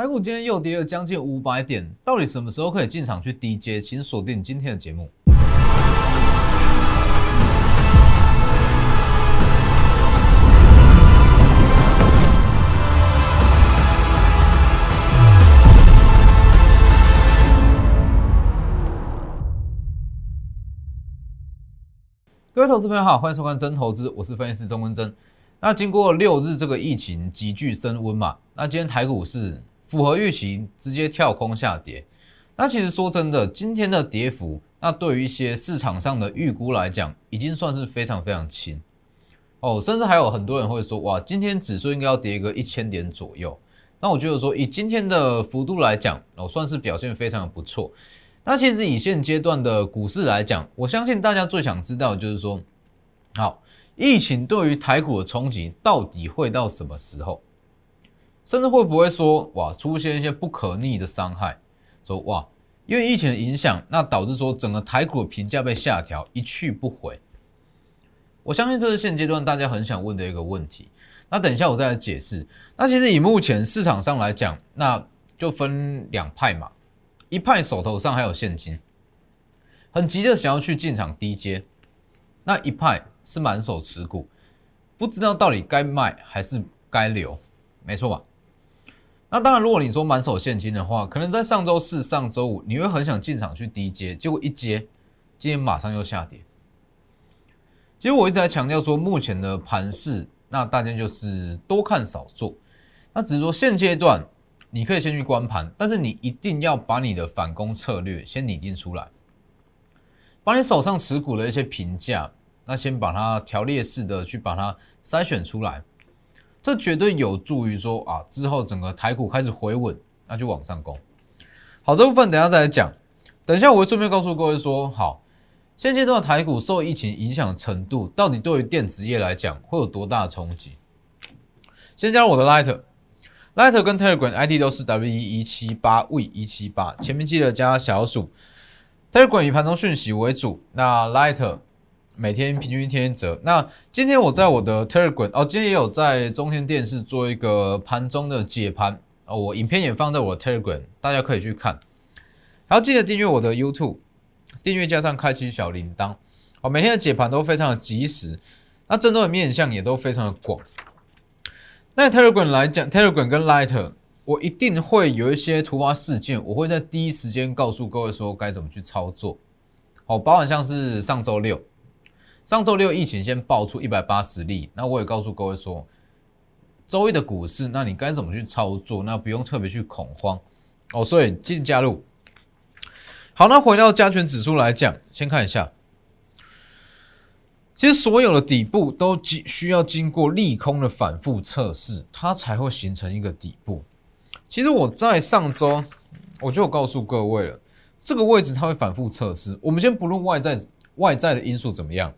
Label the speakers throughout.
Speaker 1: 台股今天又跌了将近五百点，到底什么时候可以进场去低接？请锁定今天的节目。各位投资朋友好，欢迎收看真投资，我是分析师钟文真。那经过六日这个疫情急剧升温嘛，那今天台股是符合预期，直接跳空下跌。那其实说真的，今天的跌幅，那对于一些市场上的预估来讲，已经算是非常非常轻哦。甚至还有很多人会说，哇，今天指数应该要跌个一千点左右。那我觉得说，以今天的幅度来讲，哦，算是表现非常的不错。那其实以现阶段的股市来讲，我相信大家最想知道就是说，好，疫情对于台股的冲击到底会到什么时候？甚至会不会说，哇，出现一些不可逆的伤害？说哇，因为疫情的影响，那导致说整个台股的评价被下调，一去不回。我相信这是现阶段大家很想问的一个问题。那等一下我再来解释。那其实以目前市场上来讲，那就分两派嘛。一派手头上还有现金，很急着想要去进场低接；那一派是满手持股，不知道到底该卖还是该留，没错吧？那当然，如果你说满手现金的话，可能在上周四、上周五你会很想进场去低接，结果一接，今天马上又下跌。其实我一直在强调说，目前的盘势，那大家就是多看少做，那只是说现阶段。你可以先去观盘，但是你一定要把你的反攻策略先拟定出来，把你手上持股的一些评价，那先把它条列式的去把它筛选出来，这绝对有助于说啊，之后整个台股开始回稳，那就往上攻。好，这部分等下再来讲。等一下我会顺便告诉各位说，好，现阶段的台股受疫情影响程度，到底对于电子业来讲会有多大的冲击？先加入我的 Light。Light 跟 Telegram ID 都是 W 一一七八 V 一七八，前面记得加小数。Telegram 以盘中讯息为主，那 Light 每天平均一天一折。那今天我在我的 Telegram 哦，今天也有在中天电视做一个盘中的解盘哦，我影片也放在我的 Telegram，大家可以去看。还要记得订阅我的 YouTube，订阅加上开启小铃铛哦，每天的解盘都非常的及时，那针对的面向也都非常的广。那 Telegram 来讲，Telegram 跟 Lighter，我一定会有一些突发事件，我会在第一时间告诉各位说该怎么去操作。哦，包含像是上周六，上周六疫情先爆出一百八十例，那我也告诉各位说，周一的股市，那你该怎么去操作？那不用特别去恐慌哦。所以记得加入。好，那回到加权指数来讲，先看一下。其实所有的底部都需要经过利空的反复测试，它才会形成一个底部。其实我在上周我就告诉各位了，这个位置它会反复测试。我们先不论外在外在的因素怎么样，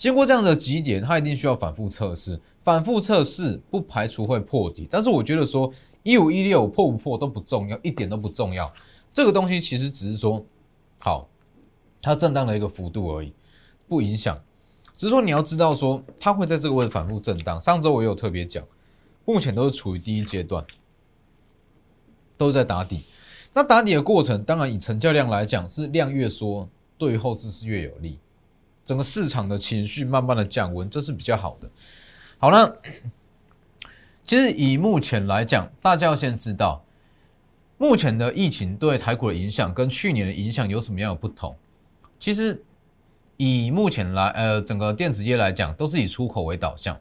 Speaker 1: 经过这样的几点，它一定需要反复测试。反复测试不排除会破底，但是我觉得说一五一六破不破都不重要，一点都不重要。这个东西其实只是说好，它震荡的一个幅度而已，不影响。只是说你要知道，说它会在这个位置反复震荡。上周我也有特别讲，目前都是处于第一阶段，都在打底。那打底的过程，当然以成交量来讲，是量越缩，对于后市是越有利。整个市场的情绪慢慢的降温，这是比较好的。好了，其实以目前来讲，大家要先知道，目前的疫情对台股的影响跟去年的影响有什么样的不同？其实。以目前来，呃，整个电子业来讲，都是以出口为导向。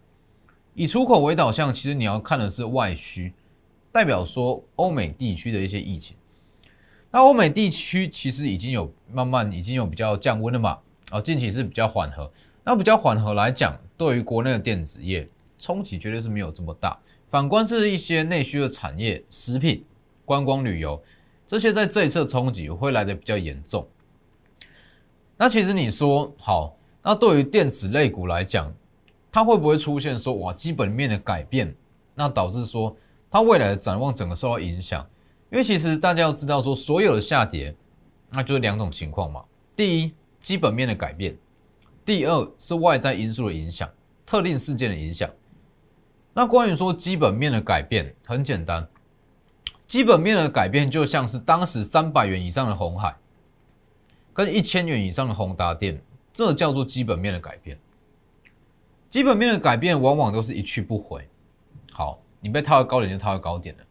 Speaker 1: 以出口为导向，其实你要看的是外需，代表说欧美地区的一些疫情。那欧美地区其实已经有慢慢已经有比较降温了嘛，啊，近期是比较缓和。那比较缓和来讲，对于国内的电子业冲击绝对是没有这么大。反观是一些内需的产业，食品、观光旅游这些，在这一次冲击会来的比较严重。那其实你说好，那对于电子类股来讲，它会不会出现说哇基本面的改变，那导致说它未来的展望整个受到影响？因为其实大家要知道说，所有的下跌，那就是两种情况嘛。第一，基本面的改变；第二是外在因素的影响，特定事件的影响。那关于说基本面的改变，很简单，基本面的改变就像是当时三百元以上的红海，跟一千元以上的宏达电，这叫做基本面的改变。基本面的改变往往都是一去不回。好，你被套到高点就套到高点了。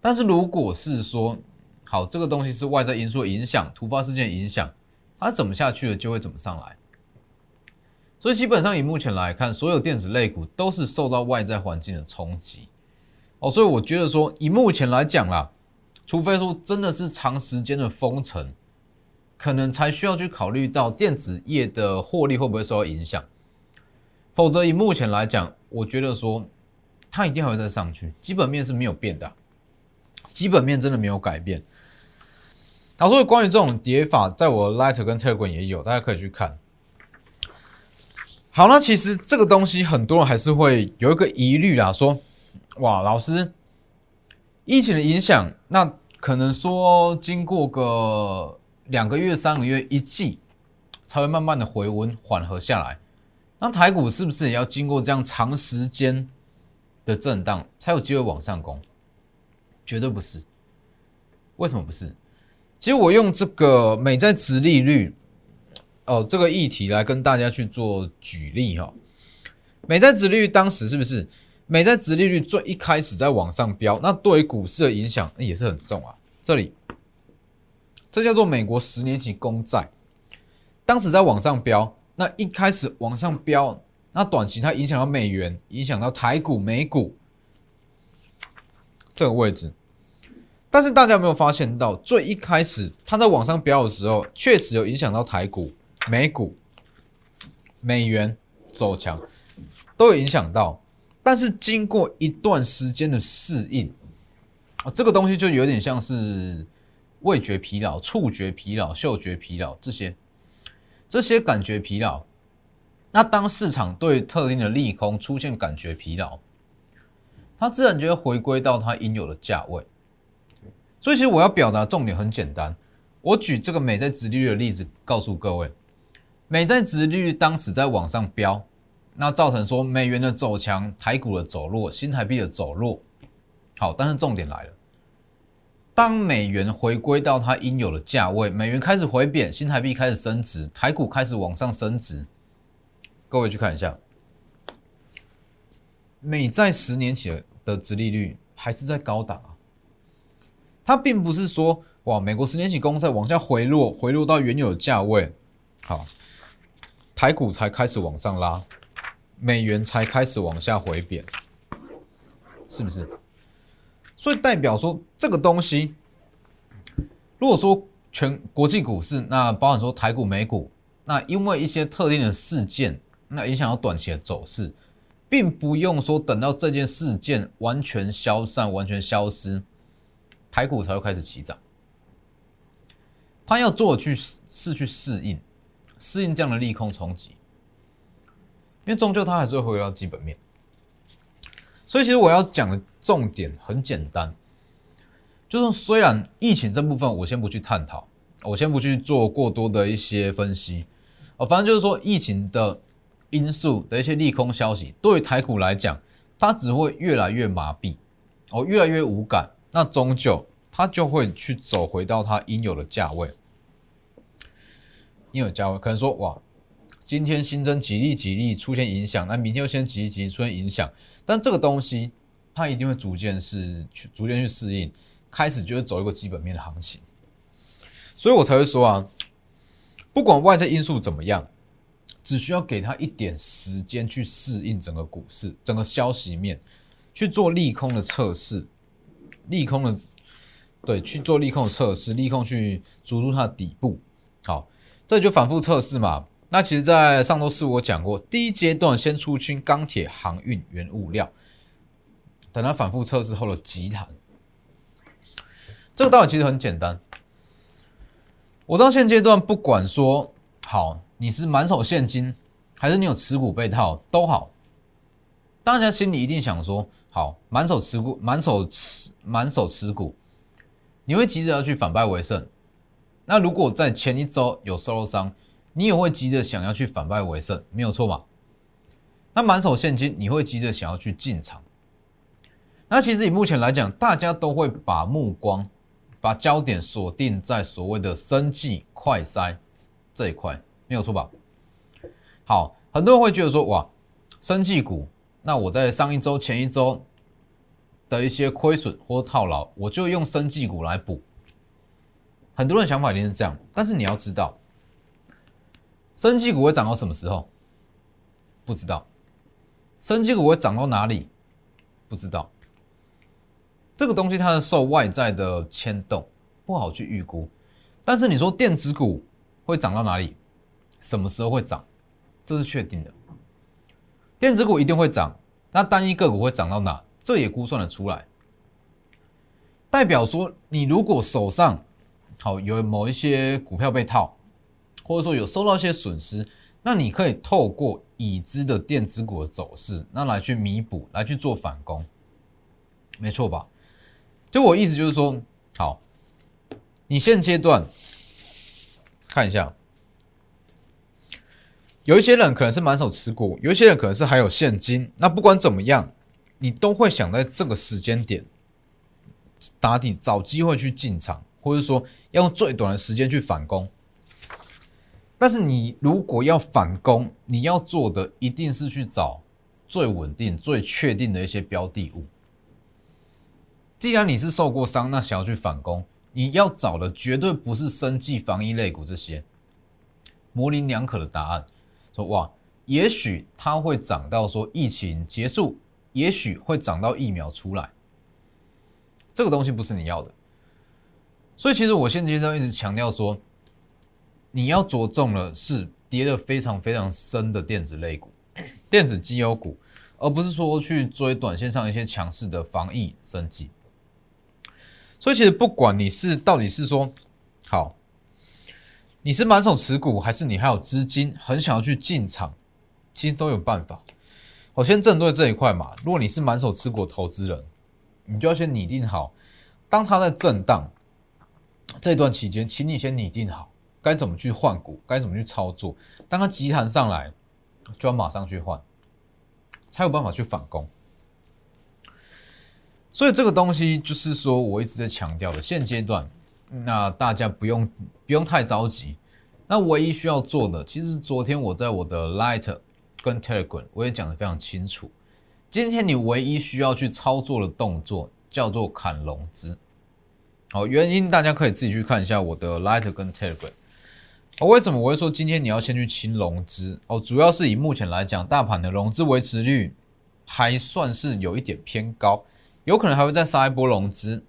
Speaker 1: 但是如果是说，好，这个东西是外在因素影响、突发事件影响，它怎么下去了就会怎么上来。所以基本上以目前来看，所有电子类股都是受到外在环境的冲击。哦，所以我觉得说，以目前来讲啦，除非说真的是长时间的封城，可能才需要去考虑到电子业的获利会不会受到影响。否则以目前来讲，我觉得说它一定还会再上去，基本面是没有变的，基本面真的没有改变。好，所以关于这种跌法，在我的 Light 跟 Telegram 也有，大家可以去看。好，那其实这个东西很多人还是会有一个疑虑啦，说。哇，老师，疫情的影响，那可能说经过个两个月、三个月、一季，才会慢慢的回温缓和下来。那台股是不是也要经过这样长时间的震荡，才有机会往上攻？绝对不是。为什么不是？其实我用这个美债值利率，哦，这个议题来跟大家去做举例哈。美债值利率当时是不是？美债殖利率最一开始在往上飙，那对于股市的影响也是很重啊。这里，这叫做美国十年期公债，当时在往上飙，那一开始往上飙，那短期它影响到美元，影响到台股、美股这个位置。但是大家有没有发现到，最一开始它在往上飙的时候，确实有影响到台股、美股、美元走强，都有影响到。但是经过一段时间的适应啊，这个东西就有点像是味觉疲劳、触觉疲劳、嗅觉疲劳这些这些感觉疲劳。那当市场对特定的利空出现感觉疲劳，它自然就会回归到它应有的价位。所以，其实我要表达重点很简单，我举这个美债殖利率的例子告诉各位，美债殖利率当时在往上飙。那造成说美元的走强，台股的走弱，新台币的走弱。好，但是重点来了，当美元回归到它应有的价位，美元开始回贬，新台币开始升值，台股开始往上升值。各位去看一下，美债十年期的殖利率还是在高档啊。它并不是说哇，美国十年期公债往下回落，回落到原有的价位，好，台股才开始往上拉。美元才开始往下回贬，是不是？所以代表说这个东西，如果说全国际股市，那包含说台股、美股，那因为一些特定的事件，那影响到短期的走势，并不用说等到这件事件完全消散、完全消失，台股才会开始起涨。他要做去是去适应，适应这样的利空冲击。因为终究它还是会回到基本面，所以其实我要讲的重点很简单，就是虽然疫情这部分我先不去探讨，我先不去做过多的一些分析，哦，反正就是说疫情的因素的一些利空消息，对于台股来讲，它只会越来越麻痹，哦，越来越无感，那终究它就会去走回到它应有的价位，应有价位可能说哇。今天新增几例几例出现影响，那明天又先几例几例出现影响，但这个东西它一定会逐渐是去逐渐去适应，开始就会走一个基本面的行情，所以我才会说啊，不管外在因素怎么样，只需要给他一点时间去适应整个股市整个消息面，去做利空的测试，利空的对去做利空的测试，利空去逐出它的底部，好，这就反复测试嘛。那其实，在上周四我讲过，第一阶段先出清钢铁、航运、原物料，等它反复测试后的急弹。这个道理其实很简单。我知道现阶段不管说好，你是满手现金，还是你有持股被套，都好，大家心里一定想说：好，满手持股，满手持，满手持股，你会急着要去反败为胜。那如果在前一周有受伤，你也会急着想要去反败为胜，没有错嘛？那满手现金，你会急着想要去进场。那其实以目前来讲，大家都会把目光、把焦点锁定在所谓的生计快筛这一块，没有错吧？好，很多人会觉得说，哇，生计股，那我在上一周、前一周的一些亏损或套牢，我就用生技股来补。很多人想法一定是这样，但是你要知道，生技股会涨到什么时候？不知道。生技股会涨到哪里？不知道。这个东西它是受外在的牵动，不好去预估。但是你说电子股会涨到哪里？什么时候会涨？这是确定的。电子股一定会涨，那单一个股会涨到哪？这也估算得出来。代表说，你如果手上好有某一些股票被套，或者说有受到一些损失，那你可以透过已知的电子股的走势，那来去弥补，来去做反攻，没错吧？就我意思就是说，好，你现阶段看一下，有一些人可能是满手持股，有一些人可能是还有现金。那不管怎么样，你都会想在这个时间点打底，找机会去进场，或者说要用最短的时间去反攻。但是你如果要反攻，你要做的一定是去找最稳定、最确定的一些标的物。既然你是受过伤，那想要去反攻，你要找的绝对不是生计防疫类股这些模棱两可的答案。说哇，也许它会涨到说疫情结束，也许会涨到疫苗出来，这个东西不是你要的。所以其实我现阶段一直强调说，你要着重的是跌的非常非常深的电子类股、电子绩优股，而不是说去追短线上一些强势的防疫升级。所以其实不管你是到底是说好，你是满手持股，还是你还有资金很想要去进场，其实都有办法。我先针对这一块嘛。如果你是满手持股投资人，你就要先拟定好，当它在震荡这段期间，请你先拟定好该怎么去换股，该怎么去操作。当它急弹上来，就要马上去换，才有办法去反攻。所以这个东西就是说，我一直在强调的，现阶段，那大家不用不用太着急。那唯一需要做的，其实昨天我在我的 Light 跟 Telegram 我也讲的非常清楚。今天你唯一需要去操作的动作叫做砍融资。好，原因大家可以自己去看一下我的 Light 跟 Telegram。为什么我会说今天你要先去清融资？哦，主要是以目前来讲，大盘的融资维持率还算是有一点偏高。有可能还会再杀一波融资，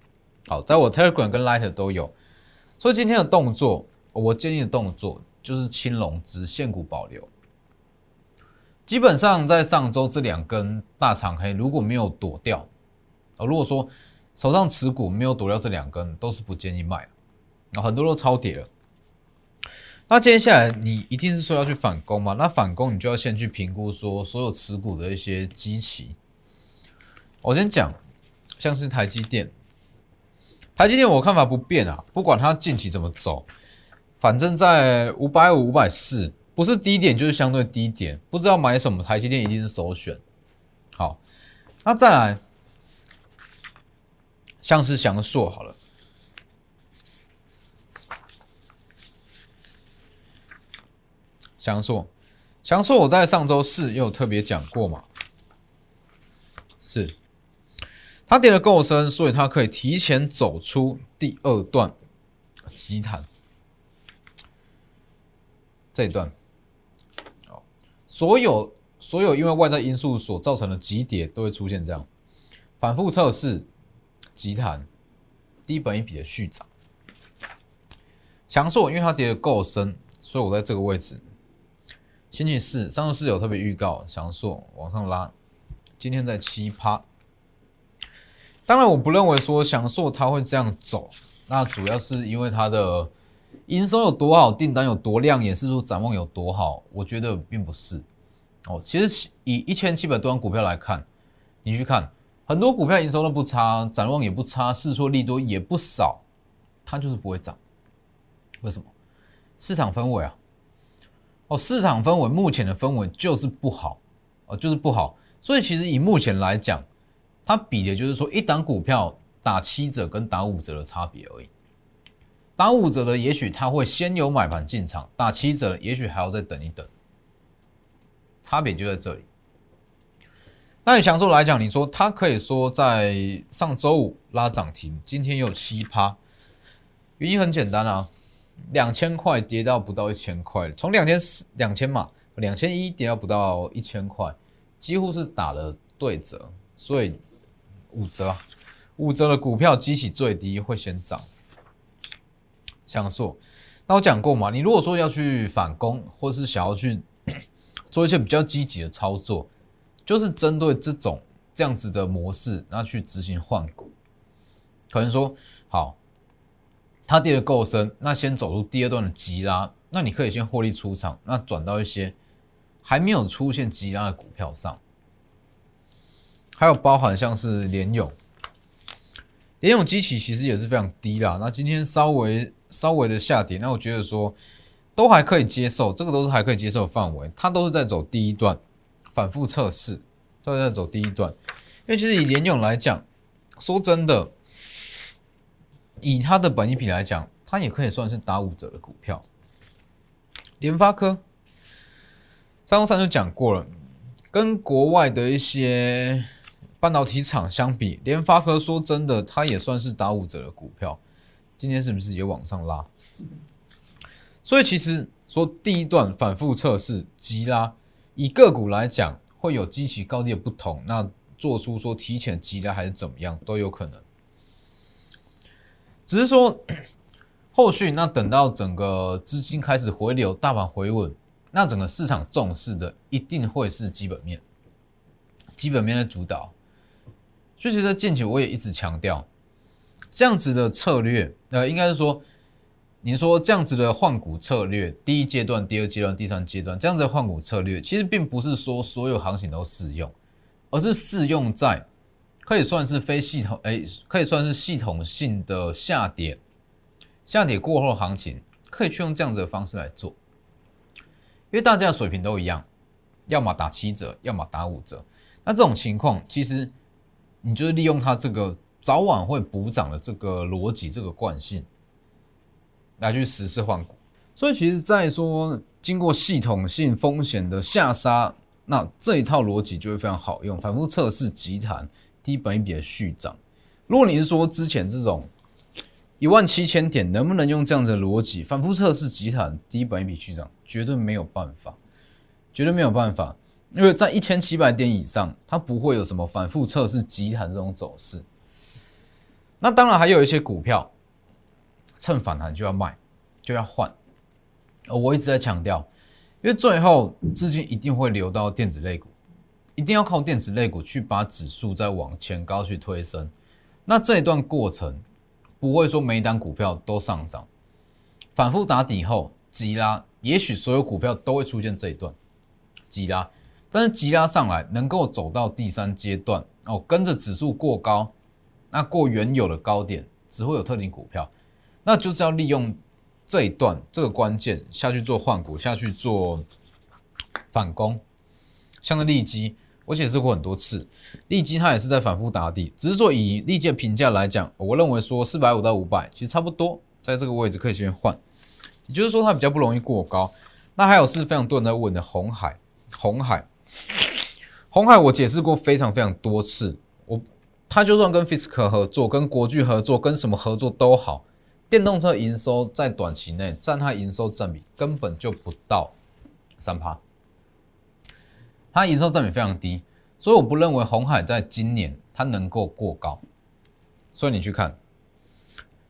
Speaker 1: 好，在我 Telegram 跟 Light 都有，所以今天的动作，我建议的动作就是清融资，现股保留。基本上在上周这两根大长黑如果没有躲掉，哦，如果说手上持股没有躲掉这两根，都是不建议卖。啊，很多都超跌了。那接下来你一定是说要去反攻嘛？那反攻你就要先去评估说所有持股的一些基期。我先讲。像是台积电，台积电我看法不变啊，不管它近期怎么走，反正在五百五、五百四，不是低点就是相对低点，不知道买什么，台积电一定是首选。好，那再来，像是翔硕好了，翔硕，翔硕我在上周四也有特别讲过嘛，是。它跌的够深，所以它可以提前走出第二段急弹这一段。好，所有所有因为外在因素所造成的急跌都会出现这样反复测试急弹低本一笔的续涨。强硕因为它跌的够深，所以我在这个位置。星期四上周四有特别预告，强硕往上拉，今天在七趴。当然，我不认为说翔硕它会这样走，那主要是因为它的营收有多好，订单有多亮眼，是说展望有多好，我觉得并不是。哦，其实以一千七百多万股票来看，你去看很多股票营收都不差，展望也不差，市错利多也不少，它就是不会涨。为什么？市场氛围啊！哦，市场氛围目前的氛围就是不好，哦，就是不好。所以其实以目前来讲，它比的就是说一档股票打七折跟打五折的差别而已。打五折的也许它会先有买盘进场，打七折的也许还要再等一等，差别就在这里。那以强硕来讲，你说它可以说在上周五拉涨停，今天有七趴，原因很简单啊，两千块跌到不到一千块，从两千四两千嘛，两千一跌到不到一千块，几乎是打了对折，所以五折，五折的股票激起最低会先涨。强硕，那我讲过嘛，你如果说要去反攻，或是想要去 做一些比较积极的操作。就是针对这种这样子的模式，那去执行换股，可能说好，它跌的够深，那先走入第二段的急拉，那你可以先获利出场，那转到一些还没有出现急拉的股票上，还有包含像是联勇，联勇机器其实也是非常低啦，那今天稍微稍微的下跌，那我觉得说都还可以接受，这个都是还可以接受的范围，它都是在走第一段。反复测试都在走第一段，因为其实以联勇来讲，说真的，以它的本益比来讲，它也可以算是打五折的股票。联发科，张三就讲过了，跟国外的一些半导体厂相比，联发科说真的，它也算是打五折的股票。今天是不是也往上拉？所以其实说第一段反复测试急拉。以个股来讲，会有极其高低的不同，那做出说提前急拉还是怎么样都有可能。只是说后续那等到整个资金开始回流，大盘回稳，那整个市场重视的一定会是基本面，基本面的主导。所以其实近期我也一直强调，这样子的策略，呃，应该是说。你说这样子的换股策略，第一阶段、第二阶段、第三阶段，这样子的换股策略，其实并不是说所有行情都适用，而是适用在可以算是非系统，哎，可以算是系统性的下跌，下跌过后行情，可以去用这样子的方式来做，因为大家的水平都一样，要么打七折，要么打五折，那这种情况，其实你就是利用它这个早晚会补涨的这个逻辑，这个惯性。来去实施换股，所以其实，在说经过系统性风险的下杀，那这一套逻辑就会非常好用。反复测试集团低本一笔的续涨，如果你是说之前这种一万七千点能不能用这样的逻辑反复测试集团低本一笔续涨，绝对没有办法，绝对没有办法，因为在一千七百点以上，它不会有什么反复测试集团这种走势。那当然还有一些股票。趁反弹就要卖，就要换。我一直在强调，因为最后资金一定会流到电子类股，一定要靠电子类股去把指数再往前高去推升。那这一段过程不会说每一单股票都上涨，反复打底后急拉，也许所有股票都会出现这一段急拉，但是急拉上来能够走到第三阶段哦，跟着指数过高，那过原有的高点，只会有特定股票。那就是要利用这一段这个关键下去做换股，下去做反攻。像个利基，我解释过很多次，利基它也是在反复打底，只是说以利基的评价来讲，我认为说四百五到五百其实差不多，在这个位置可以先换。也就是说它比较不容易过高。那还有是非常多人在问的红海，红海，红海我解释过非常非常多次，我他就算跟 Fisker 合作，跟国巨合作，跟什么合作都好。电动车营收在短期内占它营收占比根本就不到三趴，它营收占比非常低，所以我不认为红海在今年它能够过高。所以你去看，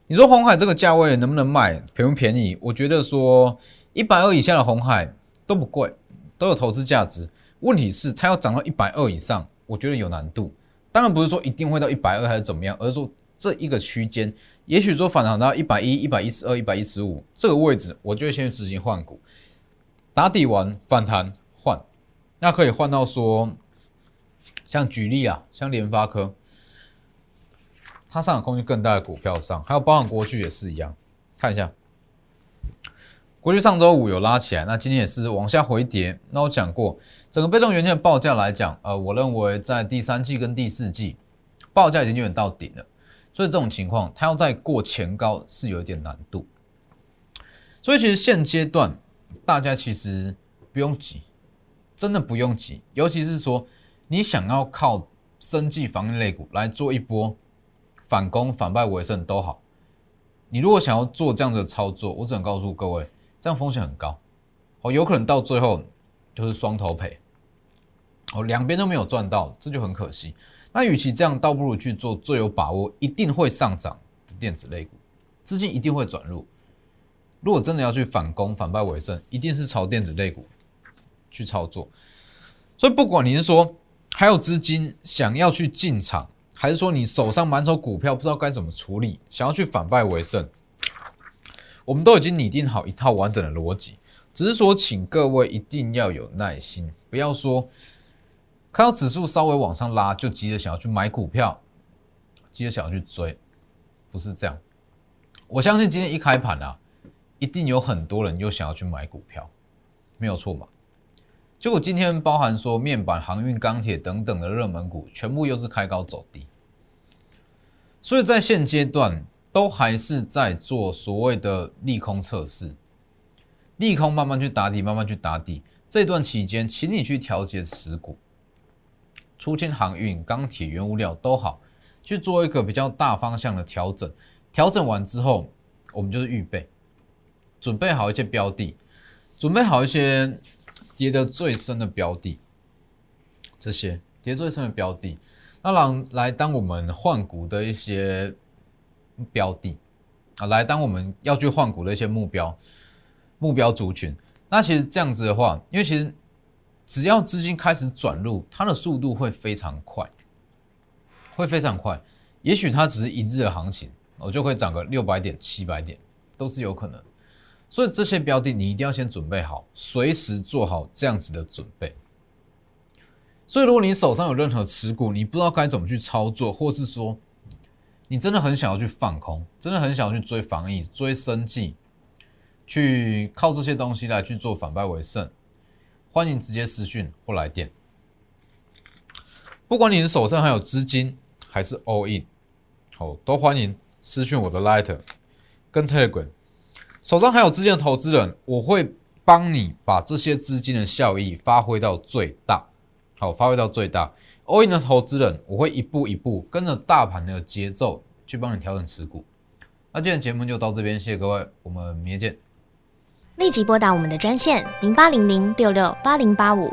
Speaker 1: 你说红海这个价位能不能卖，便不便宜？我觉得说一百二以下的红海都不贵，都有投资价值。问题是它要涨到一百二以上，我觉得有难度。当然不是说一定会到一百二还是怎么样，而是说这一个区间。也许说反弹到一百一、一百一十二、一百一十五这个位置，我就会先去执行换股，打底完反弹换，那可以换到说，像举例啊，像联发科，它上涨空间更大的股票上，还有包含国巨也是一样，看一下，国巨上周五有拉起来，那今天也是往下回跌。那我讲过，整个被动元件的报价来讲，呃，我认为在第三季跟第四季报价已经有点到顶了，所以这种情况它要再过前高是有一点难度。所以其实现阶段大家其实不用急，真的不用急，尤其是说你想要靠生计防御类股来做一波反攻、反败为胜都好。你如果想要做这样子的操作，我只能告诉各位，这样风险很高，哦，有可能到最后就是双头赔，哦，两边都没有赚到，这就很可惜。那与其这样，倒不如去做最有把握、一定会上涨的电子类股，资金一定会转入。如果真的要去反攻、反败为胜，一定是朝电子类股去操作。所以，不管你是说还有资金想要去进场，还是说你手上满手股票不知道该怎么处理，想要去反败为胜，我们都已经拟定好一套完整的逻辑。只是说，请各位一定要有耐心，不要说看到指数稍微往上拉就急着想要去买股票，急着想要去追，不是这样。我相信今天一开盘啊。一定有很多人又想要去买股票，没有错嘛？结果今天包含说面板、航运、钢铁等等的热门股，全部又是开高走低，所以在现阶段都还是在做所谓的利空测试，利空慢慢去打底，慢慢去打底。这段期间，请你去调节持股，出清航运、钢铁、原物料都好，去做一个比较大方向的调整。调整完之后，我们就是预备。准备好一些标的，准备好一些跌得最深的标的，这些跌最深的标的，那让来当我们换股的一些标的啊，来当我们要去换股的一些目标目标族群。那其实这样子的话，因为其实只要资金开始转入，它的速度会非常快，会非常快。也许它只是一日的行情，我就会涨个六百点、七百点，都是有可能。所以这些标的你一定要先准备好，随时做好这样子的准备。所以如果你手上有任何持股，你不知道该怎么去操作，或是说你真的很想要去放空，真的很想要去追防疫、追生计，去靠这些东西来去做反败为胜，欢迎直接私讯或来电。不管你的手上还有资金还是 all in，好，都欢迎私讯我的 Lighter 跟 Telegram。手上还有资金的投资人，我会帮你把这些资金的效益发挥到最大，好，发挥到最大。All in 的投资人，我会一步一步跟着大盘的节奏去帮你调整持股。那今天节目就到这边，谢谢各位，我们明天见。
Speaker 2: 立即拨打我们的专线零八零零六六八零八五。